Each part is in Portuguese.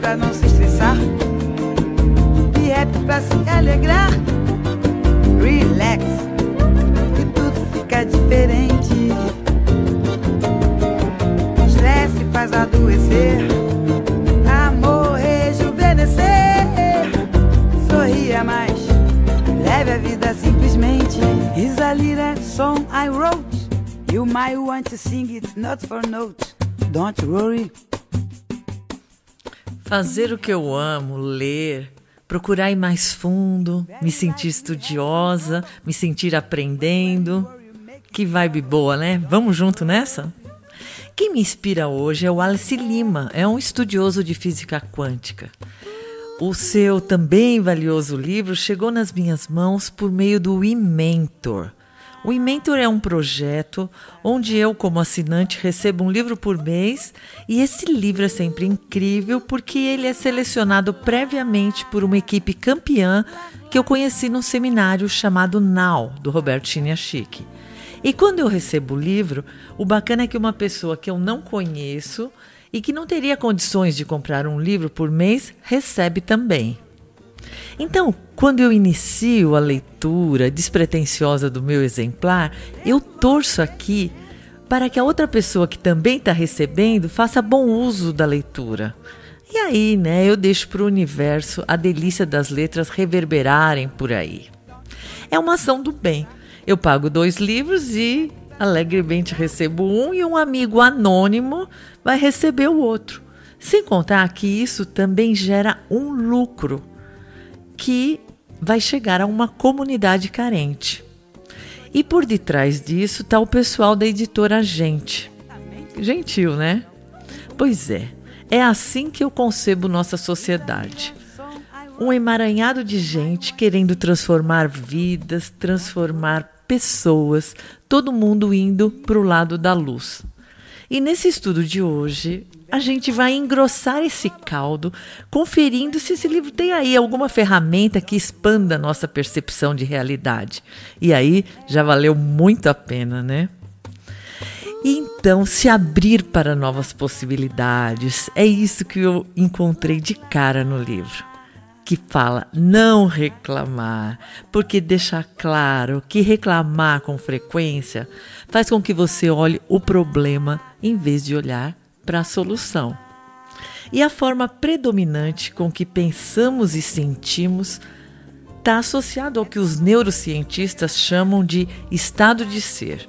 pra não se estressar. E rap pra se alegrar. Relax, e tudo fica diferente. Estresse faz adoecer. Amor rejuvenescer. Sorria mais, leve a vida simplesmente. Is a little song I wrote. You might want to sing it not for note. Don't worry. Fazer o que eu amo, ler, procurar ir mais fundo, me sentir estudiosa, me sentir aprendendo. Que vibe boa, né? Vamos junto nessa? Quem me inspira hoje é o Alice Lima, é um estudioso de física quântica. O seu também valioso livro chegou nas minhas mãos por meio do e-mentor. O e-mentor é um projeto onde eu, como assinante, recebo um livro por mês e esse livro é sempre incrível porque ele é selecionado previamente por uma equipe campeã que eu conheci num seminário chamado Now, do Roberto Chiniachique. E quando eu recebo o livro, o bacana é que uma pessoa que eu não conheço e que não teria condições de comprar um livro por mês recebe também. Então, quando eu inicio a leitura despretensiosa do meu exemplar, eu torço aqui para que a outra pessoa que também está recebendo faça bom uso da leitura. E aí, né, eu deixo para o universo a delícia das letras reverberarem por aí. É uma ação do bem. Eu pago dois livros e alegremente recebo um e um amigo anônimo vai receber o outro. Sem contar que isso também gera um lucro que vai chegar a uma comunidade carente. E por detrás disso está o pessoal da editora Gente. Gentil, né? Pois é, é assim que eu concebo nossa sociedade. Um emaranhado de gente querendo transformar vidas, transformar pessoas, todo mundo indo para o lado da luz. E nesse estudo de hoje, a gente vai engrossar esse caldo, conferindo se esse livro tem aí alguma ferramenta que expanda a nossa percepção de realidade. E aí já valeu muito a pena, né? E então, se abrir para novas possibilidades, é isso que eu encontrei de cara no livro. Que fala não reclamar, porque deixa claro que reclamar com frequência faz com que você olhe o problema em vez de olhar para a solução. E a forma predominante com que pensamos e sentimos está associado ao que os neurocientistas chamam de estado de ser.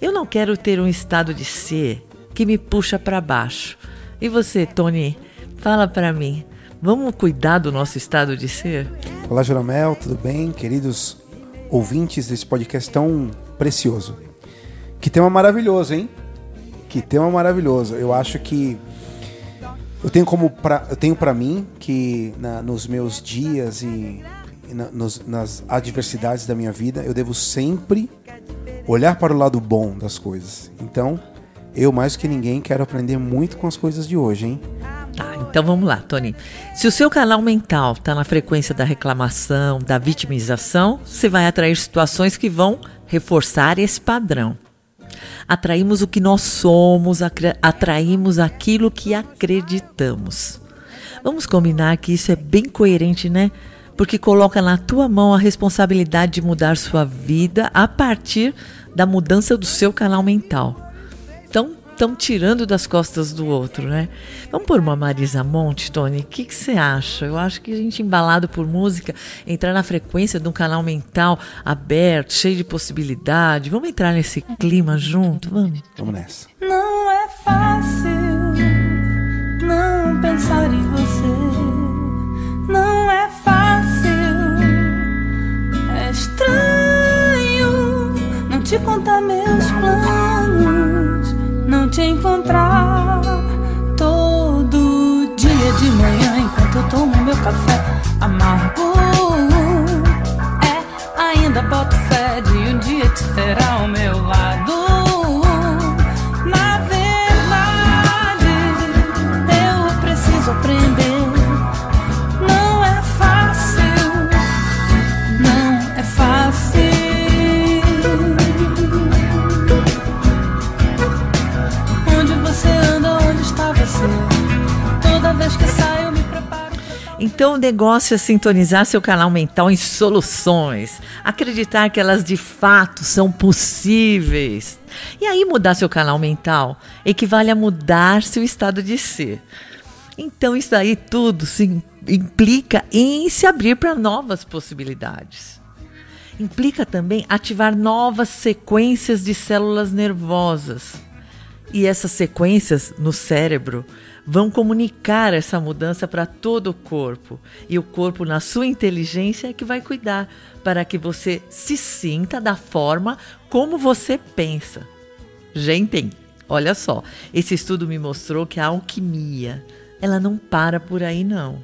Eu não quero ter um estado de ser que me puxa para baixo. E você, Tony, fala para mim, vamos cuidar do nosso estado de ser? Olá, Jeromel, tudo bem? Queridos ouvintes desse podcast tão precioso. Que tema maravilhoso, hein? Que tema maravilhoso. Eu acho que eu tenho como pra, eu tenho para mim que na, nos meus dias e, na, nos, nas adversidades da minha vida eu devo sempre olhar para o lado bom das coisas. Então, eu mais que ninguém quero aprender muito com as coisas de hoje, hein? Ah, então vamos lá, Tony. Se o seu canal mental está na frequência da reclamação, da vitimização, você vai atrair situações que vão reforçar esse padrão atraímos o que nós somos, atraímos aquilo que acreditamos. Vamos combinar que isso é bem coerente, né? Porque coloca na tua mão a responsabilidade de mudar sua vida a partir da mudança do seu canal mental. Estão tirando das costas do outro, né? Vamos por uma Marisa Monte, Tony? O que você acha? Eu acho que a gente, embalado por música, entrar na frequência de um canal mental aberto, cheio de possibilidade. Vamos entrar nesse clima junto? Vamos? Vamos nessa. Não é fácil não pensar em você. Não é fácil. É estranho não te contar meus planos te encontrar todo dia de manhã enquanto eu tomo meu café amargo. É, ainda boto fé de um dia te ter ao meu lado. Então o negócio é sintonizar seu canal mental em soluções, acreditar que elas de fato são possíveis. E aí mudar seu canal mental equivale a mudar seu estado de ser. Então isso aí tudo se implica em se abrir para novas possibilidades. Implica também ativar novas sequências de células nervosas. E essas sequências no cérebro vão comunicar essa mudança para todo o corpo. E o corpo, na sua inteligência, é que vai cuidar para que você se sinta da forma como você pensa. Gente, olha só, esse estudo me mostrou que a alquimia, ela não para por aí não.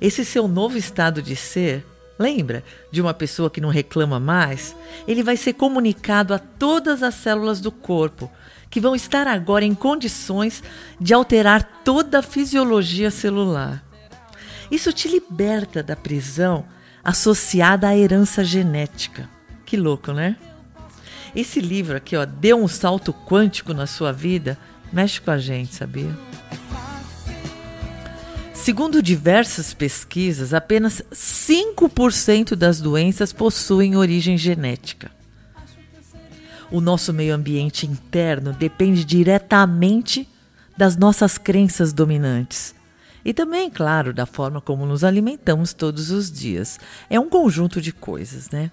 Esse seu novo estado de ser, lembra de uma pessoa que não reclama mais? Ele vai ser comunicado a todas as células do corpo que vão estar agora em condições de alterar toda a fisiologia celular. Isso te liberta da prisão associada à herança genética. Que louco, né? Esse livro aqui, ó, deu um salto quântico na sua vida, mexe com a gente, sabia? Segundo diversas pesquisas, apenas 5% das doenças possuem origem genética o nosso meio ambiente interno depende diretamente das nossas crenças dominantes. E também, claro, da forma como nos alimentamos todos os dias. É um conjunto de coisas, né?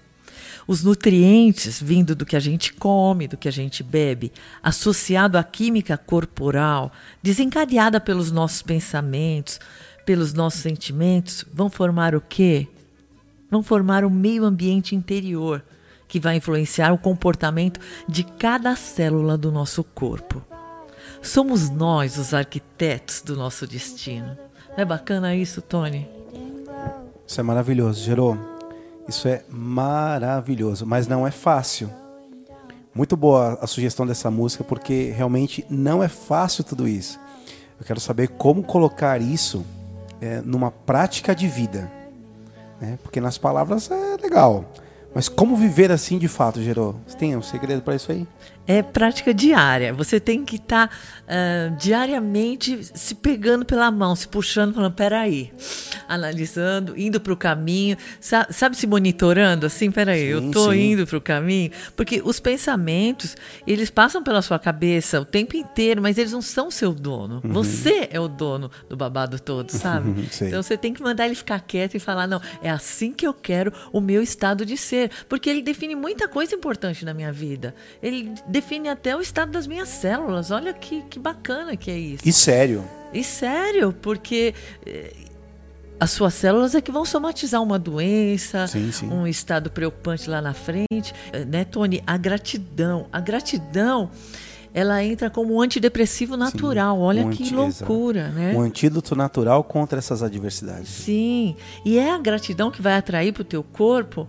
Os nutrientes vindo do que a gente come, do que a gente bebe, associado à química corporal, desencadeada pelos nossos pensamentos, pelos nossos sentimentos, vão formar o quê? Vão formar o meio ambiente interior que vai influenciar o comportamento de cada célula do nosso corpo. Somos nós os arquitetos do nosso destino. Não é bacana isso, Tony? Isso é maravilhoso, Gerô. Isso é maravilhoso, mas não é fácil. Muito boa a sugestão dessa música, porque realmente não é fácil tudo isso. Eu quero saber como colocar isso é, numa prática de vida. Né? Porque nas palavras é legal. Mas como viver assim de fato, Gerô? Você tem um segredo para isso aí? É prática diária. Você tem que estar tá, uh, diariamente se pegando pela mão, se puxando, falando: peraí, analisando, indo para o caminho, sabe, sabe, se monitorando assim? Peraí, sim, eu estou indo para o caminho. Porque os pensamentos, eles passam pela sua cabeça o tempo inteiro, mas eles não são seu dono. Uhum. Você é o dono do babado todo, sabe? Uhum, então você tem que mandar ele ficar quieto e falar: não, é assim que eu quero o meu estado de ser porque ele define muita coisa importante na minha vida. Ele define até o estado das minhas células. Olha que, que bacana que é isso. E sério? E sério, porque eh, as suas células é que vão somatizar uma doença, sim, sim. um estado preocupante lá na frente. Eh, né, Tony? A gratidão. A gratidão ela entra como um antidepressivo natural. Sim, Olha um que loucura, né? Um antídoto natural contra essas adversidades. Sim, e é a gratidão que vai atrair para o teu corpo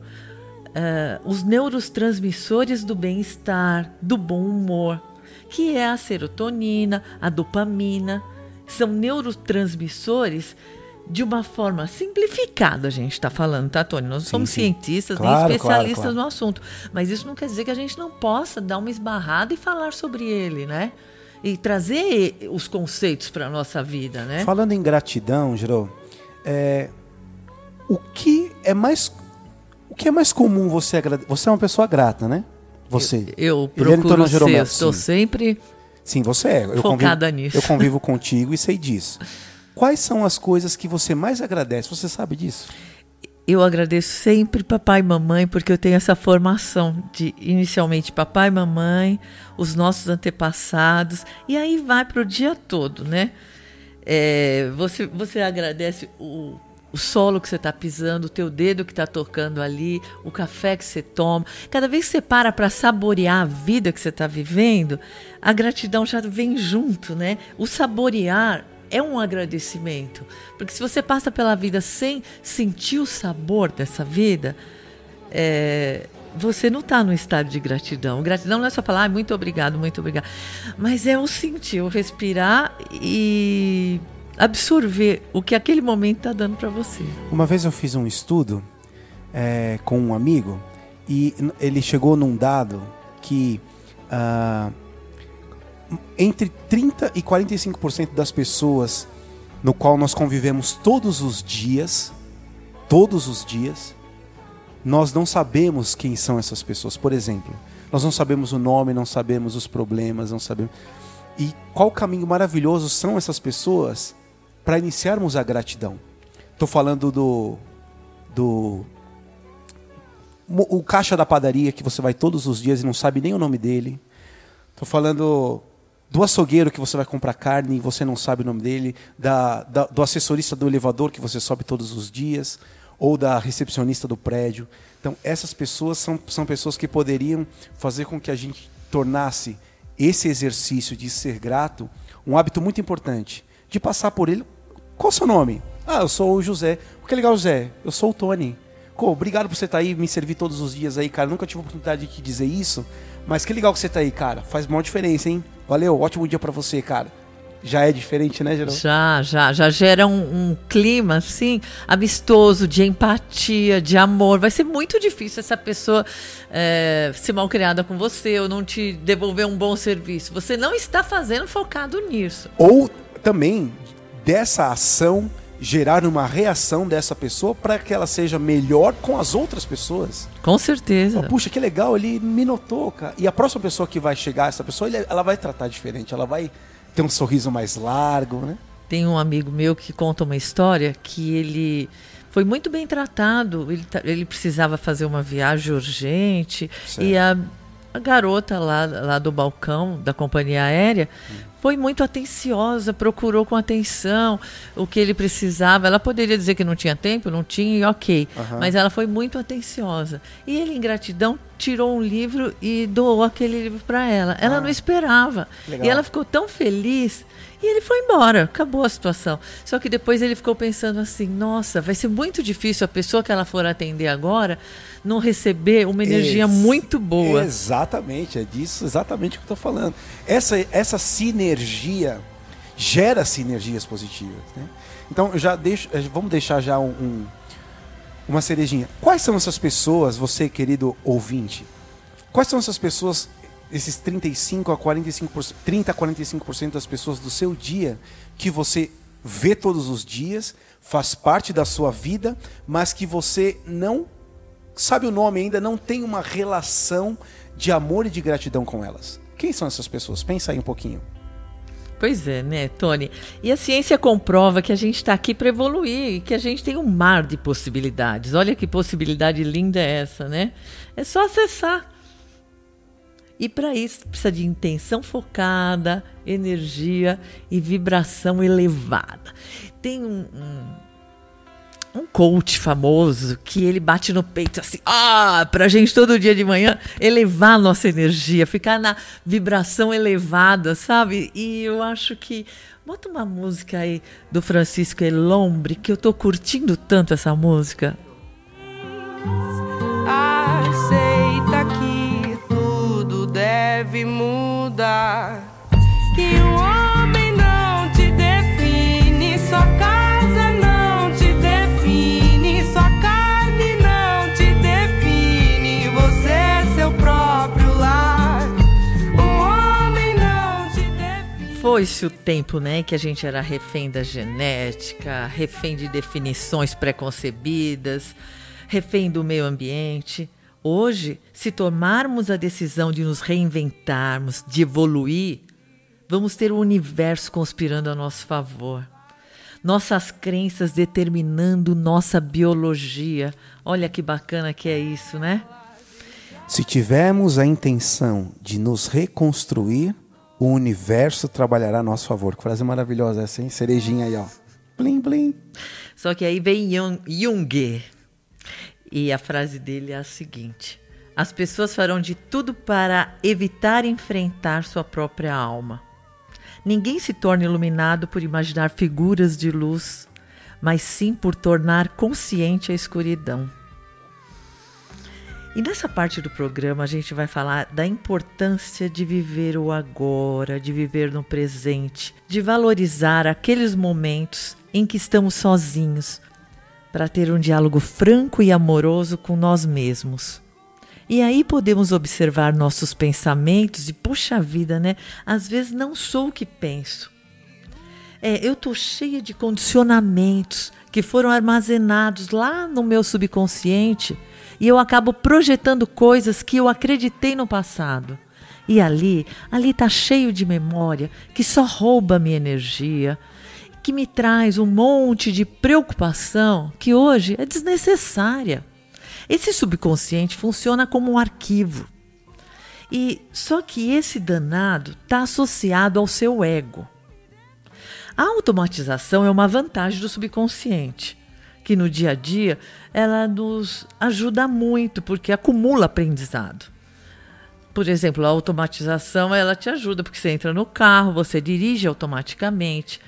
uh, os neurotransmissores do bem-estar, do bom humor, que é a serotonina, a dopamina. São neurotransmissores de uma forma simplificada, a gente está falando, tá, Tony? Nós sim, somos sim. cientistas, claro, nem especialistas claro, claro. no assunto. Mas isso não quer dizer que a gente não possa dar uma esbarrada e falar sobre ele, né? E trazer os conceitos para a nossa vida, né? Falando em gratidão, Gerô, é, o que é mais que é mais comum você agradecer? Você é uma pessoa grata, né? Você. Eu, eu procuro ser, eu estou sempre Sim, você é. Eu focada convivo, nisso. Eu convivo contigo e sei disso. Quais são as coisas que você mais agradece? Você sabe disso? Eu agradeço sempre papai e mamãe, porque eu tenho essa formação de inicialmente papai e mamãe, os nossos antepassados, e aí vai para o dia todo, né? É, você, você agradece o o solo que você está pisando, o teu dedo que está tocando ali, o café que você toma. Cada vez que você para para saborear a vida que você está vivendo, a gratidão já vem junto, né? O saborear é um agradecimento. Porque se você passa pela vida sem sentir o sabor dessa vida, é, você não está no estado de gratidão. Gratidão não é só falar ah, muito obrigado, muito obrigado. Mas é o sentir, o respirar e absorver o que aquele momento está dando para você. Uma vez eu fiz um estudo é, com um amigo e ele chegou num dado que uh, entre 30 e 45% das pessoas no qual nós convivemos todos os dias, todos os dias, nós não sabemos quem são essas pessoas. Por exemplo, nós não sabemos o nome, não sabemos os problemas, não sabemos. E qual caminho maravilhoso são essas pessoas para iniciarmos a gratidão? Estou falando do, do o caixa da padaria que você vai todos os dias e não sabe nem o nome dele. Estou falando do açougueiro que você vai comprar carne e você não sabe o nome dele, da, da, do assessorista do elevador que você sobe todos os dias, ou da recepcionista do prédio. Então, essas pessoas são, são pessoas que poderiam fazer com que a gente tornasse esse exercício de ser grato um hábito muito importante. De passar por ele. Qual o seu nome? Ah, eu sou o José. O que é legal, José? Eu sou o Tony. Pô, obrigado por você estar tá aí, me servir todos os dias aí, cara. Nunca tive a oportunidade de te dizer isso. Mas que legal que você tá aí, cara. Faz uma diferença, hein? Valeu, ótimo dia para você, cara. Já é diferente, né, Geraldo? Já, já, já gera um, um, clima, assim, amistoso, de empatia, de amor. Vai ser muito difícil essa pessoa é, ser mal criada com você ou não te devolver um bom serviço. Você não está fazendo focado nisso. Ou também dessa ação gerar uma reação dessa pessoa para que ela seja melhor com as outras pessoas. Com certeza. Puxa, que legal, ele me notou, cara. E a próxima pessoa que vai chegar, essa pessoa, ela vai tratar diferente, ela vai ter um sorriso mais largo, né? Tem um amigo meu que conta uma história que ele foi muito bem tratado. Ele, ele precisava fazer uma viagem urgente certo. e a, a garota lá, lá do balcão da companhia aérea hum foi muito atenciosa, procurou com atenção o que ele precisava. Ela poderia dizer que não tinha tempo, não tinha, e ok. Uhum. Mas ela foi muito atenciosa. E ele, em gratidão, tirou um livro e doou aquele livro para ela. Ela ah, não esperava. Legal. E ela ficou tão feliz. E ele foi embora, acabou a situação. Só que depois ele ficou pensando assim: nossa, vai ser muito difícil a pessoa que ela for atender agora não receber uma energia Ex muito boa. Exatamente, é disso exatamente que eu estou falando. Essa, essa sinergia gera sinergias positivas. Né? Então, já deixo, eh, vamos deixar já um, um, uma cerejinha. Quais são essas pessoas, você, querido ouvinte? Quais são essas pessoas, esses 35 a 45%, 30 a 45% das pessoas do seu dia que você vê todos os dias, faz parte da sua vida, mas que você não sabe o nome ainda, não tem uma relação de amor e de gratidão com elas. Quem são essas pessoas? Pensa aí um pouquinho. Pois é, né, Tony? E a ciência comprova que a gente está aqui para evoluir, que a gente tem um mar de possibilidades. Olha que possibilidade linda é essa, né? É só acessar. E para isso precisa de intenção focada, energia e vibração elevada. Tem um, um um coach famoso que ele bate no peito assim, ah, pra gente todo dia de manhã elevar a nossa energia, ficar na vibração elevada, sabe? E eu acho que bota uma música aí do Francisco Elombre que eu tô curtindo tanto essa música. Deve mudar, que o homem não te define, só Foi-se o tempo, né, que a gente era refém da genética, refém de definições preconcebidas, refém do meio ambiente. Hoje, se tomarmos a decisão de nos reinventarmos, de evoluir, vamos ter o universo conspirando a nosso favor. Nossas crenças determinando nossa biologia. Olha que bacana que é isso, né? Se tivermos a intenção de nos reconstruir, o universo trabalhará a nosso favor. Que frase maravilhosa essa, hein? Cerejinha aí, ó. Blim, blim. Só que aí vem Jung, e a frase dele é a seguinte: As pessoas farão de tudo para evitar enfrentar sua própria alma. Ninguém se torna iluminado por imaginar figuras de luz, mas sim por tornar consciente a escuridão. E nessa parte do programa a gente vai falar da importância de viver o agora, de viver no presente, de valorizar aqueles momentos em que estamos sozinhos, para ter um diálogo franco e amoroso com nós mesmos. E aí podemos observar nossos pensamentos e, puxa vida, né? Às vezes não sou o que penso. É, eu tô cheia de condicionamentos que foram armazenados lá no meu subconsciente e eu acabo projetando coisas que eu acreditei no passado. E ali, ali tá cheio de memória que só rouba minha energia, que me traz um monte de preocupação que hoje é desnecessária. Esse subconsciente funciona como um arquivo. E só que esse danado está associado ao seu ego. A automatização é uma vantagem do subconsciente, que no dia a dia ela nos ajuda muito porque acumula aprendizado. Por exemplo, a automatização ela te ajuda porque você entra no carro, você dirige automaticamente.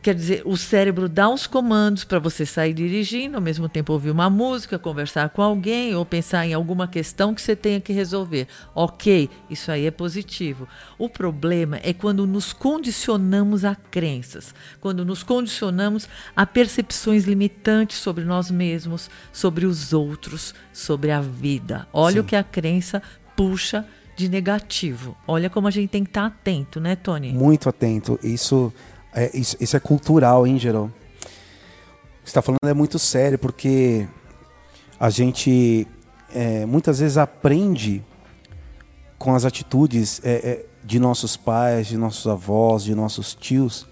Quer dizer, o cérebro dá os comandos para você sair dirigindo, ao mesmo tempo ouvir uma música, conversar com alguém ou pensar em alguma questão que você tenha que resolver. Ok, isso aí é positivo. O problema é quando nos condicionamos a crenças, quando nos condicionamos a percepções limitantes sobre nós mesmos, sobre os outros, sobre a vida. Olha Sim. o que a crença puxa de negativo. Olha como a gente tem que estar atento, né, Tony? Muito atento. Isso é, isso, isso é cultural, hein, que você está falando é muito sério, porque a gente é, muitas vezes aprende com as atitudes é, é, de nossos pais, de nossos avós, de nossos tios,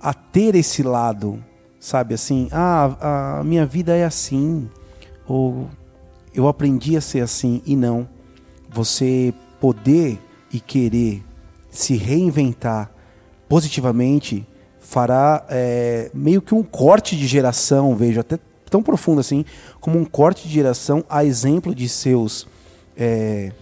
a ter esse lado, sabe? Assim, ah, a minha vida é assim, ou eu aprendi a ser assim, e não. Você poder e querer se reinventar positivamente fará é, meio que um corte de geração, vejo até tão profundo assim, como um corte de geração a exemplo de seus é,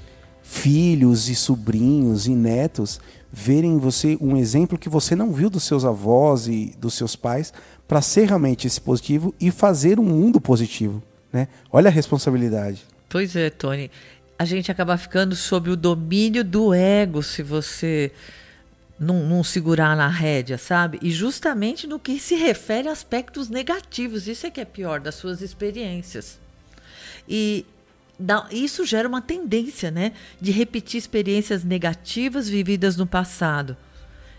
filhos e sobrinhos e netos verem em você um exemplo que você não viu dos seus avós e dos seus pais para ser realmente esse positivo e fazer um mundo positivo, né? Olha a responsabilidade. Pois é, Tony. A gente acaba ficando sob o domínio do ego se você não, não, segurar na rédea, sabe? E justamente no que se refere a aspectos negativos, isso é que é pior das suas experiências. E isso gera uma tendência, né, de repetir experiências negativas vividas no passado.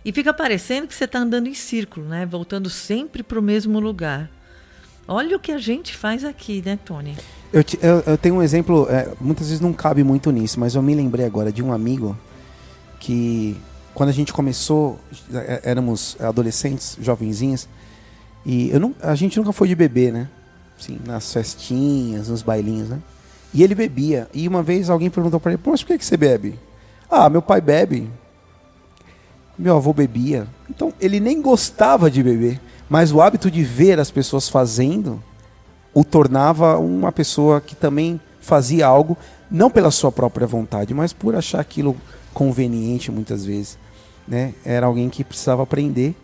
E fica parecendo que você está andando em círculo, né, voltando sempre para o mesmo lugar. Olha o que a gente faz aqui, né, Tony? Eu, eu, eu tenho um exemplo, é, muitas vezes não cabe muito nisso, mas eu me lembrei agora de um amigo que quando a gente começou, é, éramos adolescentes, jovenzinhas, e eu não, a gente nunca foi de beber, né? Assim, nas festinhas, nos bailinhos, né? E ele bebia. E uma vez alguém perguntou para ele: mas por que, que você bebe? Ah, meu pai bebe. Meu avô bebia. Então ele nem gostava de beber. Mas o hábito de ver as pessoas fazendo o tornava uma pessoa que também fazia algo, não pela sua própria vontade, mas por achar aquilo conveniente muitas vezes né? Era alguém que precisava aprender.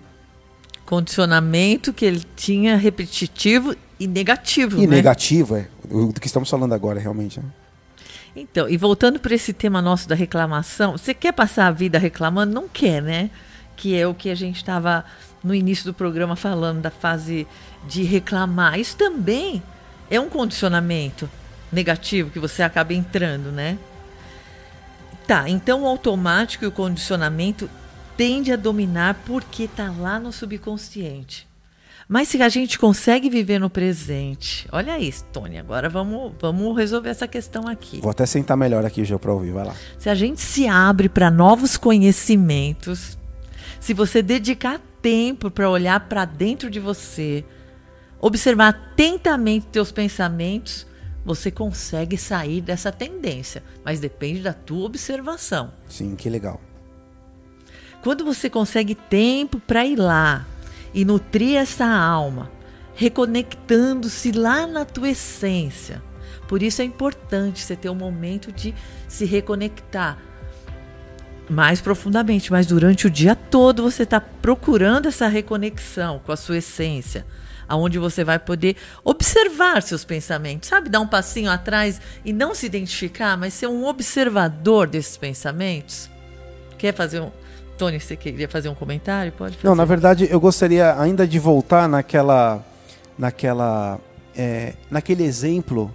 Condicionamento que ele tinha repetitivo e negativo. E né? negativo, é. Do que estamos falando agora, realmente. Né? Então, e voltando para esse tema nosso da reclamação, você quer passar a vida reclamando? Não quer, né? Que é o que a gente estava no início do programa falando da fase de reclamar. Isso também é um condicionamento negativo que você acaba entrando, né? Tá, então o automático e o condicionamento tende a dominar porque está lá no subconsciente. Mas se a gente consegue viver no presente, olha isso, Tony. Agora vamos, vamos resolver essa questão aqui. Vou até sentar melhor aqui já para ouvir, vai lá. Se a gente se abre para novos conhecimentos, se você dedicar tempo para olhar para dentro de você, observar atentamente teus pensamentos, você consegue sair dessa tendência, mas depende da tua observação. Sim, que legal. Quando você consegue tempo para ir lá e nutrir essa alma, reconectando-se lá na tua essência. Por isso é importante você ter um momento de se reconectar mais profundamente, mas durante o dia todo você está procurando essa reconexão com a sua essência, aonde você vai poder observar seus pensamentos, sabe, dar um passinho atrás e não se identificar, mas ser um observador desses pensamentos. Quer fazer um, Tony, você queria fazer um comentário? Pode fazer. Não, na verdade, eu gostaria ainda de voltar naquela. naquela. É, naquele exemplo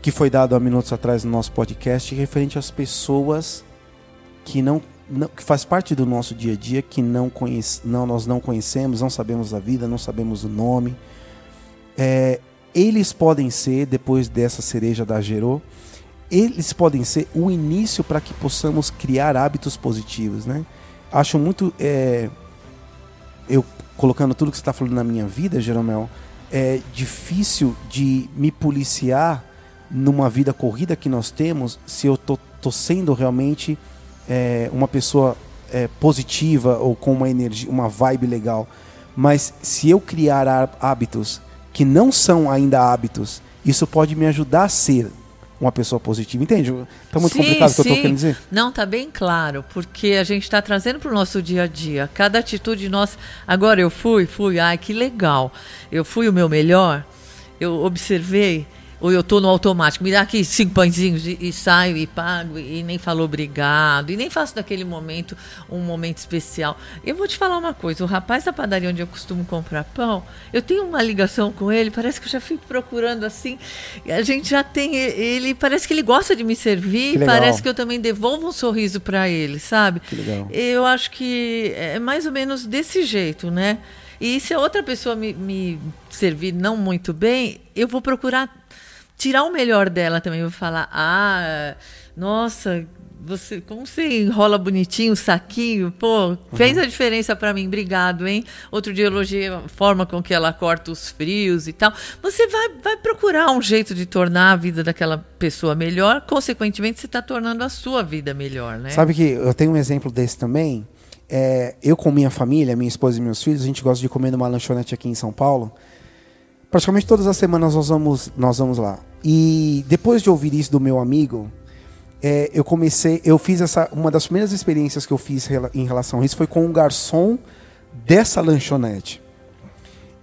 que foi dado há minutos atrás no nosso podcast referente às pessoas que não não- que faz parte do nosso dia a dia que não, conhece, não nós não conhecemos, não sabemos a vida, não sabemos o nome. É, eles podem ser, depois dessa cereja da Gerô, eles podem ser o início para que possamos criar hábitos positivos, né? Acho muito, é, eu colocando tudo que você está falando na minha vida, Jeromel, é difícil de me policiar numa vida corrida que nós temos se eu tô, tô sendo realmente é, uma pessoa é, positiva ou com uma energia, uma vibe legal. Mas se eu criar há- hábitos que não são ainda hábitos, isso pode me ajudar a ser uma pessoa positiva. Entende? Tá muito Sim, complicado o que eu sim. querendo dizer? Não, tá bem claro, porque a gente está trazendo para o nosso dia a dia. Cada atitude nossa. Agora eu fui, fui, ai que legal. Eu fui o meu melhor. Eu observei. Ou eu tô no automático, me dá aqui cinco pãezinhos e, e saio e pago e nem falo obrigado e nem faço daquele momento um momento especial. Eu vou te falar uma coisa: o rapaz da padaria onde eu costumo comprar pão, eu tenho uma ligação com ele, parece que eu já fico procurando assim. A gente já tem ele, parece que ele gosta de me servir, Que parece que eu também devolvo um sorriso para ele, sabe? Que legal. Eu acho que é mais ou menos desse jeito, né? E se a outra pessoa me, me servir não muito bem, eu vou procurar tirar o melhor dela também. Eu vou falar, ah, nossa, você, como você enrola bonitinho o saquinho, pô, fez a diferença para mim, obrigado, hein? Outro dia eu elogiei a forma com que ela corta os frios e tal. Você vai, vai procurar um jeito de tornar a vida daquela pessoa melhor, consequentemente você está tornando a sua vida melhor, né? Sabe que eu tenho um exemplo desse também. É, eu com minha família, minha esposa e meus filhos, a gente gosta de comer numa lanchonete aqui em São Paulo. Praticamente todas as semanas nós vamos, nós vamos lá. E depois de ouvir isso do meu amigo, é, eu comecei, eu fiz essa, uma das primeiras experiências que eu fiz em relação a isso foi com um garçom dessa lanchonete.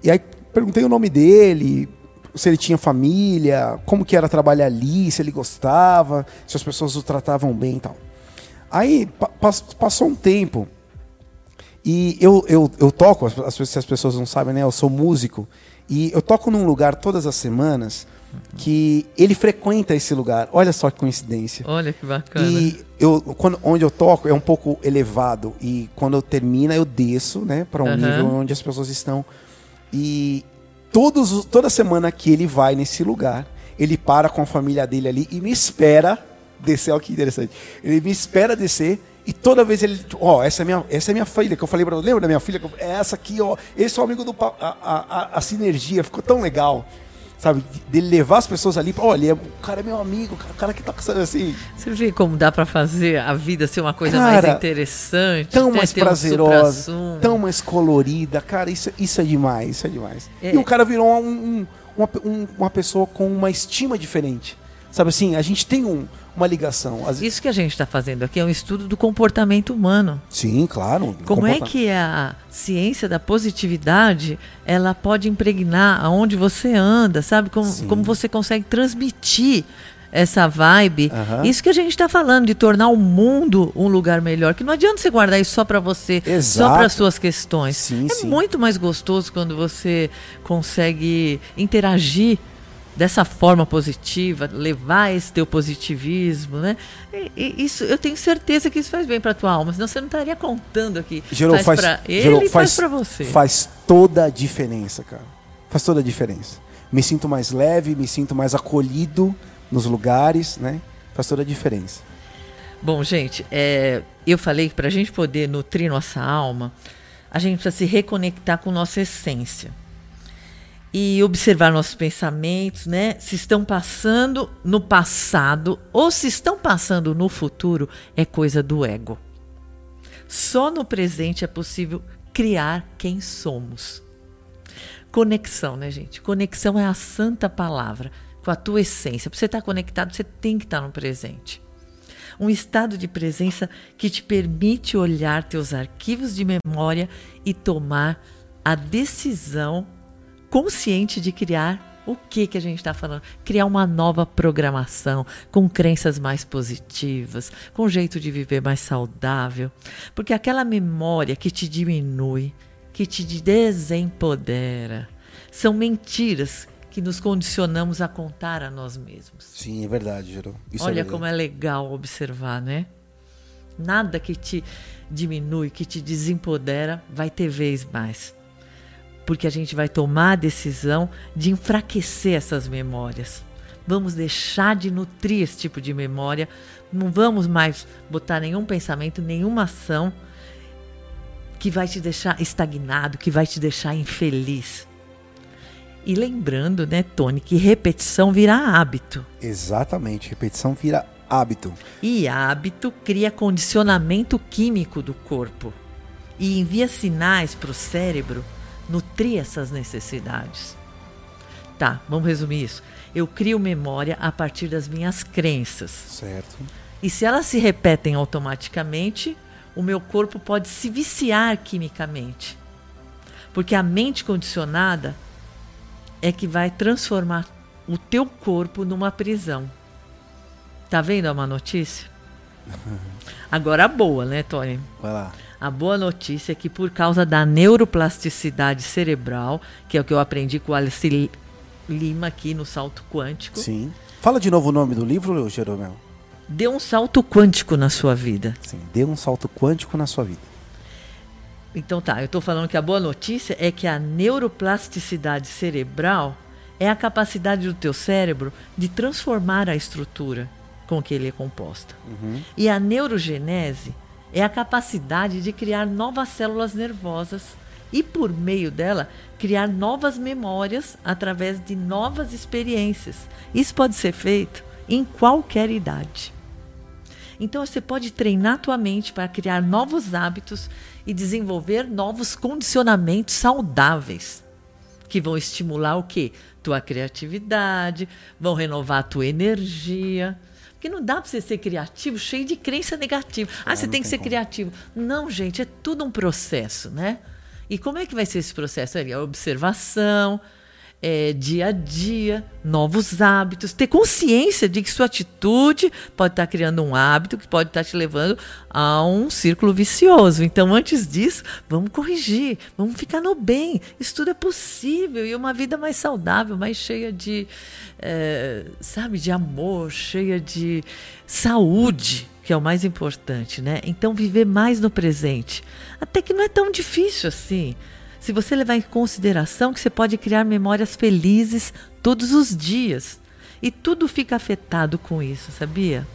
E aí perguntei o nome dele, se ele tinha família, como que era trabalhar ali, se ele gostava, se as pessoas o tratavam bem e tal. Aí pa- pas- passou um tempo e eu, eu, eu toco, as, se as pessoas não sabem, né? Eu sou músico e eu toco num lugar todas as semanas que ele frequenta esse lugar. Olha só que coincidência. Olha que bacana. E eu, quando, onde eu toco é um pouco elevado. E quando eu termino, eu desço, né? Para um Aham. nível onde as pessoas estão. E todos, os- toda semana que ele vai nesse lugar, ele para com a família dele ali e me espera descer. Olha que interessante. Ele me espera descer. E toda vez ele, ó, essa é minha, essa é minha filha que eu falei para você. Lembra da minha filha? É essa aqui, ó. Esse é o amigo do a, a, a, sinergia ficou tão legal, sabe? Dele levar as pessoas ali, olha, o cara é meu amigo, o cara que tá assim, Você vê como dá pra fazer a vida ser uma coisa Cara, mais interessante, tão né? mais Ter um prazerosa, supra-sumo. tão mais colorida. Cara, isso, isso é demais, isso é demais. É. E o cara virou um- um- uma, um- uma pessoa com uma estima diferente. Sabe assim, a gente tem um- uma ligação. Às- Isso que a gente está fazendo aqui é um estudo do comportamento humano. Sim, claro. Como é que a ciência da positividade ela pode impregnar aonde você anda, sabe? Como, Sim. como você consegue transmitir essa vibe. Isso que a gente está falando, de tornar o mundo um lugar melhor. Que não adianta você guardar isso só para você, só Exato. para suas questões. Sim, é sim. muito mais gostoso quando você consegue interagir dessa forma positiva, levar esse teu positivismo, né? E, e isso, eu tenho certeza que isso faz bem para tua alma, senão você não estaria contando aqui. Gerou, faz, faz, para ele gerou, e faz, para você. Faz toda a diferença, cara. Faz toda a diferença. Me sinto mais leve, me sinto mais acolhido nos lugares, né? Faz toda a diferença. Bom, gente, é, eu falei que para a gente poder nutrir nossa alma, a gente precisa se reconectar com nossa essência. E observar nossos pensamentos, né? Se estão passando no passado ou se estão passando no futuro, é coisa do ego. Só no presente é possível criar quem somos. Conexão, né, gente? Conexão é a santa palavra com a tua essência. Para você estar conectado, você tem que estar no presente. Um estado de presença que te permite olhar teus arquivos de memória e tomar a decisão consciente de criar o que que a gente está falando? Criar uma nova programação com crenças mais positivas, com um jeito de viver mais saudável. Porque aquela memória que te diminui, que te desempodera, são mentiras que nos condicionamos a contar a nós mesmos. Sim, é verdade, Gerou. Isso Olha é como é legal observar, né? Nada que te diminui, que te desempodera, vai ter vez mais. Porque a gente vai tomar a decisão de enfraquecer essas memórias. Vamos deixar de nutrir esse tipo de memória. Não vamos mais botar nenhum pensamento, nenhuma ação que vai te deixar estagnado, que vai te deixar infeliz. E lembrando, né, Tony, que repetição vira hábito. Exatamente, repetição vira hábito. E hábito cria condicionamento químico do corpo e envia sinais para o cérebro nutrir essas necessidades. Tá, vamos resumir isso. Eu crio memória a partir das minhas crenças. Certo. E se elas se repetem automaticamente, o meu corpo pode se viciar quimicamente. Porque a mente condicionada é que vai transformar o teu corpo numa prisão. Tá vendo a má notícia? Agora a boa, né, Tony? Vai lá. A boa notícia é que por causa da neuroplasticidade cerebral, que é o que eu aprendi com o Alice Lima aqui no Salto Quântico, Sim. Fala de novo o nome do livro, Jeromel. deu um salto quântico na sua vida. Sim, dê um salto quântico na sua vida. Então tá, eu estou falando que a boa notícia é que a neuroplasticidade cerebral é a capacidade do teu cérebro de transformar a estrutura com que ele é composta. E a neurogenese é a capacidade de criar novas células nervosas e, por meio dela, criar novas memórias através de novas experiências. Isso pode ser feito em qualquer idade. Então você pode treinar tua mente para criar novos hábitos e desenvolver novos condicionamentos saudáveis que vão estimular o quê? Tua criatividade, vão renovar a tua energia. Porque não dá para você ser criativo cheio de crença negativa. Ah, você não tem que ser como. criativo. Não, gente, é tudo um processo, né? E como é que vai ser esse processo? É a observação, é, dia a dia, novos hábitos, ter consciência de que sua atitude pode estar criando um hábito que pode estar te levando a um círculo vicioso. Então, antes disso, vamos corrigir, vamos ficar no bem. Isso tudo é possível e uma vida mais saudável, mais cheia de, é, sabe, de amor, cheia de saúde, que é o mais importante, né? Então, viver mais no presente, até que não é tão difícil assim. Se você levar em consideração que você pode criar memórias felizes todos os dias. E tudo fica afetado com isso, sabia?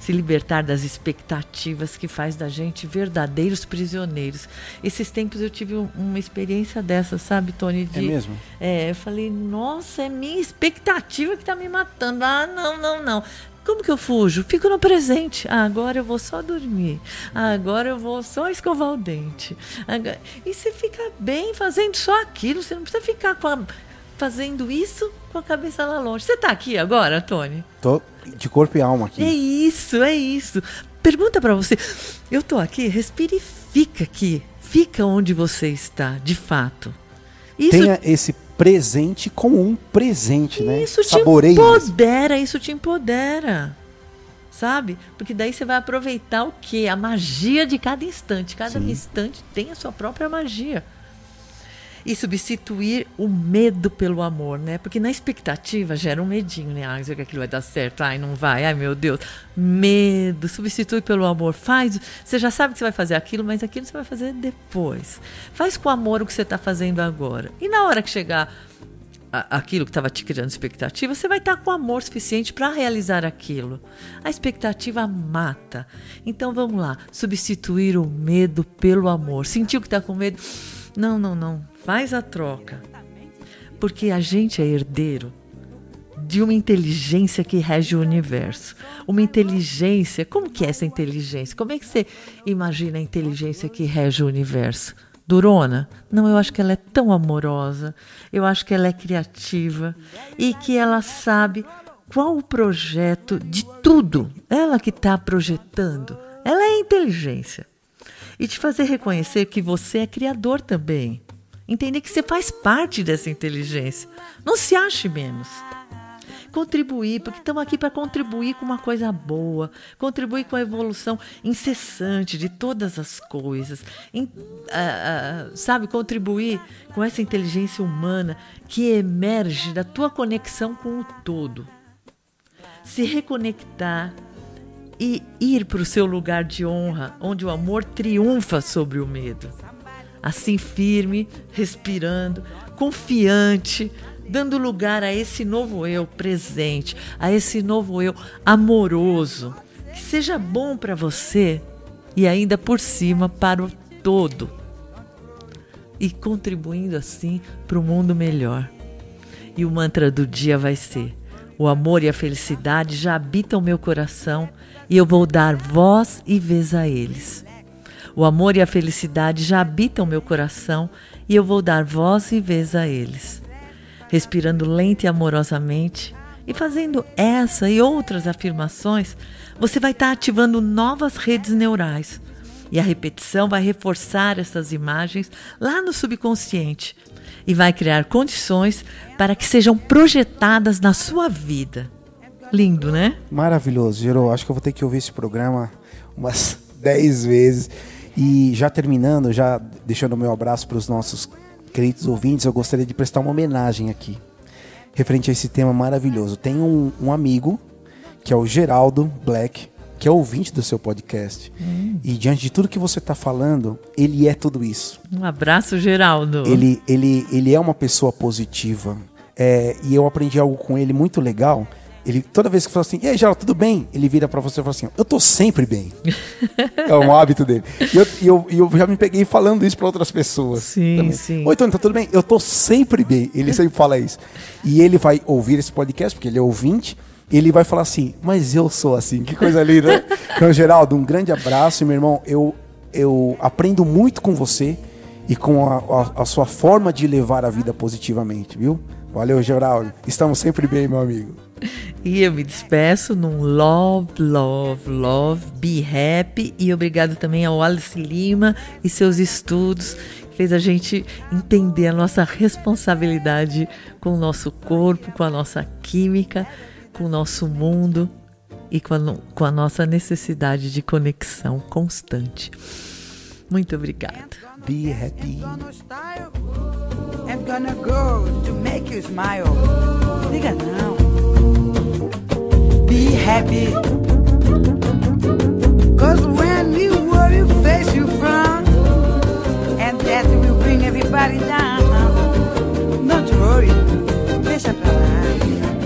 Se libertar das expectativas que faz da gente verdadeiros prisioneiros. Esses tempos eu tive um- uma experiência dessa, sabe, Tony? É mesmo? É, eu falei, nossa, é minha expectativa que está me matando. Ah, não, não, não. Como que eu fujo? Fico no presente. Ah, agora eu vou só dormir. Ah, agora eu vou só escovar o dente. Agora- E você fica bem fazendo só aquilo. Você não precisa ficar a- fazendo isso com a cabeça lá longe. Você está aqui agora, Tony? Tô de corpo e alma aqui. É isso, é isso. Pergunta para você. Eu tô aqui, respire e fica aqui. Fica onde você está, de fato. Isso Tenha esse presente como um presente, né? isso te empodera, isso te empodera. Sabe? Porque daí você vai aproveitar o quê? A magia de cada instante. Cada Sim. instante tem a sua própria magia. E substituir o medo pelo amor, né? Porque na expectativa gera um medinho, né? Ah, será que aquilo vai dar certo? Ai, não vai. Ai, meu Deus. Medo. Substitui pelo amor. Faz. Você já sabe que você vai fazer aquilo, mas aquilo você vai fazer depois. Faz com amor o que você está fazendo agora. E na hora que chegar aquilo que estava te criando expectativa, você vai estar com amor suficiente para realizar aquilo. A expectativa mata. Então vamos lá, substituir o medo pelo amor. Sentiu que está com medo? Não, não, não. Faz a troca. Porque a gente é herdeiro de uma inteligência que rege o universo. Uma inteligência. Como que é essa inteligência? Como é que você imagina a inteligência que rege o universo? Durona? Não, eu acho que ela é tão amorosa. Eu acho que ela é criativa e que ela sabe qual o projeto de tudo. Ela que está projetando. Ela é inteligência. E te fazer reconhecer que você é criador também. Entender que você faz parte dessa inteligência. Não se ache menos contribuir, porque estamos aqui para contribuir com uma coisa boa, contribuir com a evolução incessante de todas as coisas, ah, ah, sabe, contribuir com essa inteligência humana que emerge da tua conexão com o todo. Se reconectar e ir para o seu lugar de honra, onde o amor triunfa sobre o medo. Assim, firme, respirando, confiante, dando lugar a esse novo eu presente, a esse novo eu amoroso, que seja bom para você e ainda por cima para o todo. E contribuindo assim para o mundo melhor. E o mantra do dia vai ser: o amor e a felicidade já habitam meu coração e eu vou dar voz e vez a eles. O amor e a felicidade já habitam meu coração e eu vou dar voz e vez a eles. Respirando lenta e amorosamente e fazendo essa e outras afirmações, você vai estar ativando novas redes neurais. E a repetição vai reforçar essas imagens lá no subconsciente, e vai criar condições para que sejam projetadas na sua vida. Lindo, né? Maravilhoso, Gerô. Acho que eu vou ter que ouvir esse programa umas 10 vezes. E já terminando, já deixando o meu abraço para os nossos queridos ouvintes, eu gostaria de prestar uma homenagem aqui, referente a esse tema maravilhoso. Tem um, um amigo, que é o Geraldo Black, que é ouvinte do seu podcast. Hum. E diante de tudo que você está falando, ele é tudo isso. Um abraço, Geraldo. Ele, ele, ele é uma pessoa positiva. É, e eu aprendi algo com ele muito legal. Ele, toda vez que fala assim, e aí, Geraldo, tudo bem? Ele vira para você e fala assim, eu tô sempre bem. é um hábito dele. E eu, eu, eu, já me peguei falando isso para outras pessoas. Sim, também. sim. Oi, Tony, tá tudo bem? Eu tô sempre bem. Ele sempre fala isso. E ele vai ouvir esse podcast, porque ele é ouvinte, ele vai falar assim, mas eu sou assim, que coisa linda. Né? então, Geraldo, um grande abraço, meu irmão. Eu, eu aprendo muito com você e com a, a, a sua forma de levar a vida positivamente, viu? Valeu, Geraldo. Estamos sempre bem, meu amigo. E eu me despeço num love, love, love, be happy. E obrigado também ao Alice Lima e seus estudos, que fez a gente entender a nossa responsabilidade com o nosso corpo, com a nossa química com o nosso mundo e com a, com a nossa necessidade de conexão constante. Muito obrigada. Be happy. I'm gonna go to make you smile. Diga não. Be happy. Cause when you worry, face you frown. And that will bring everybody down. Don't worry, face pra lá.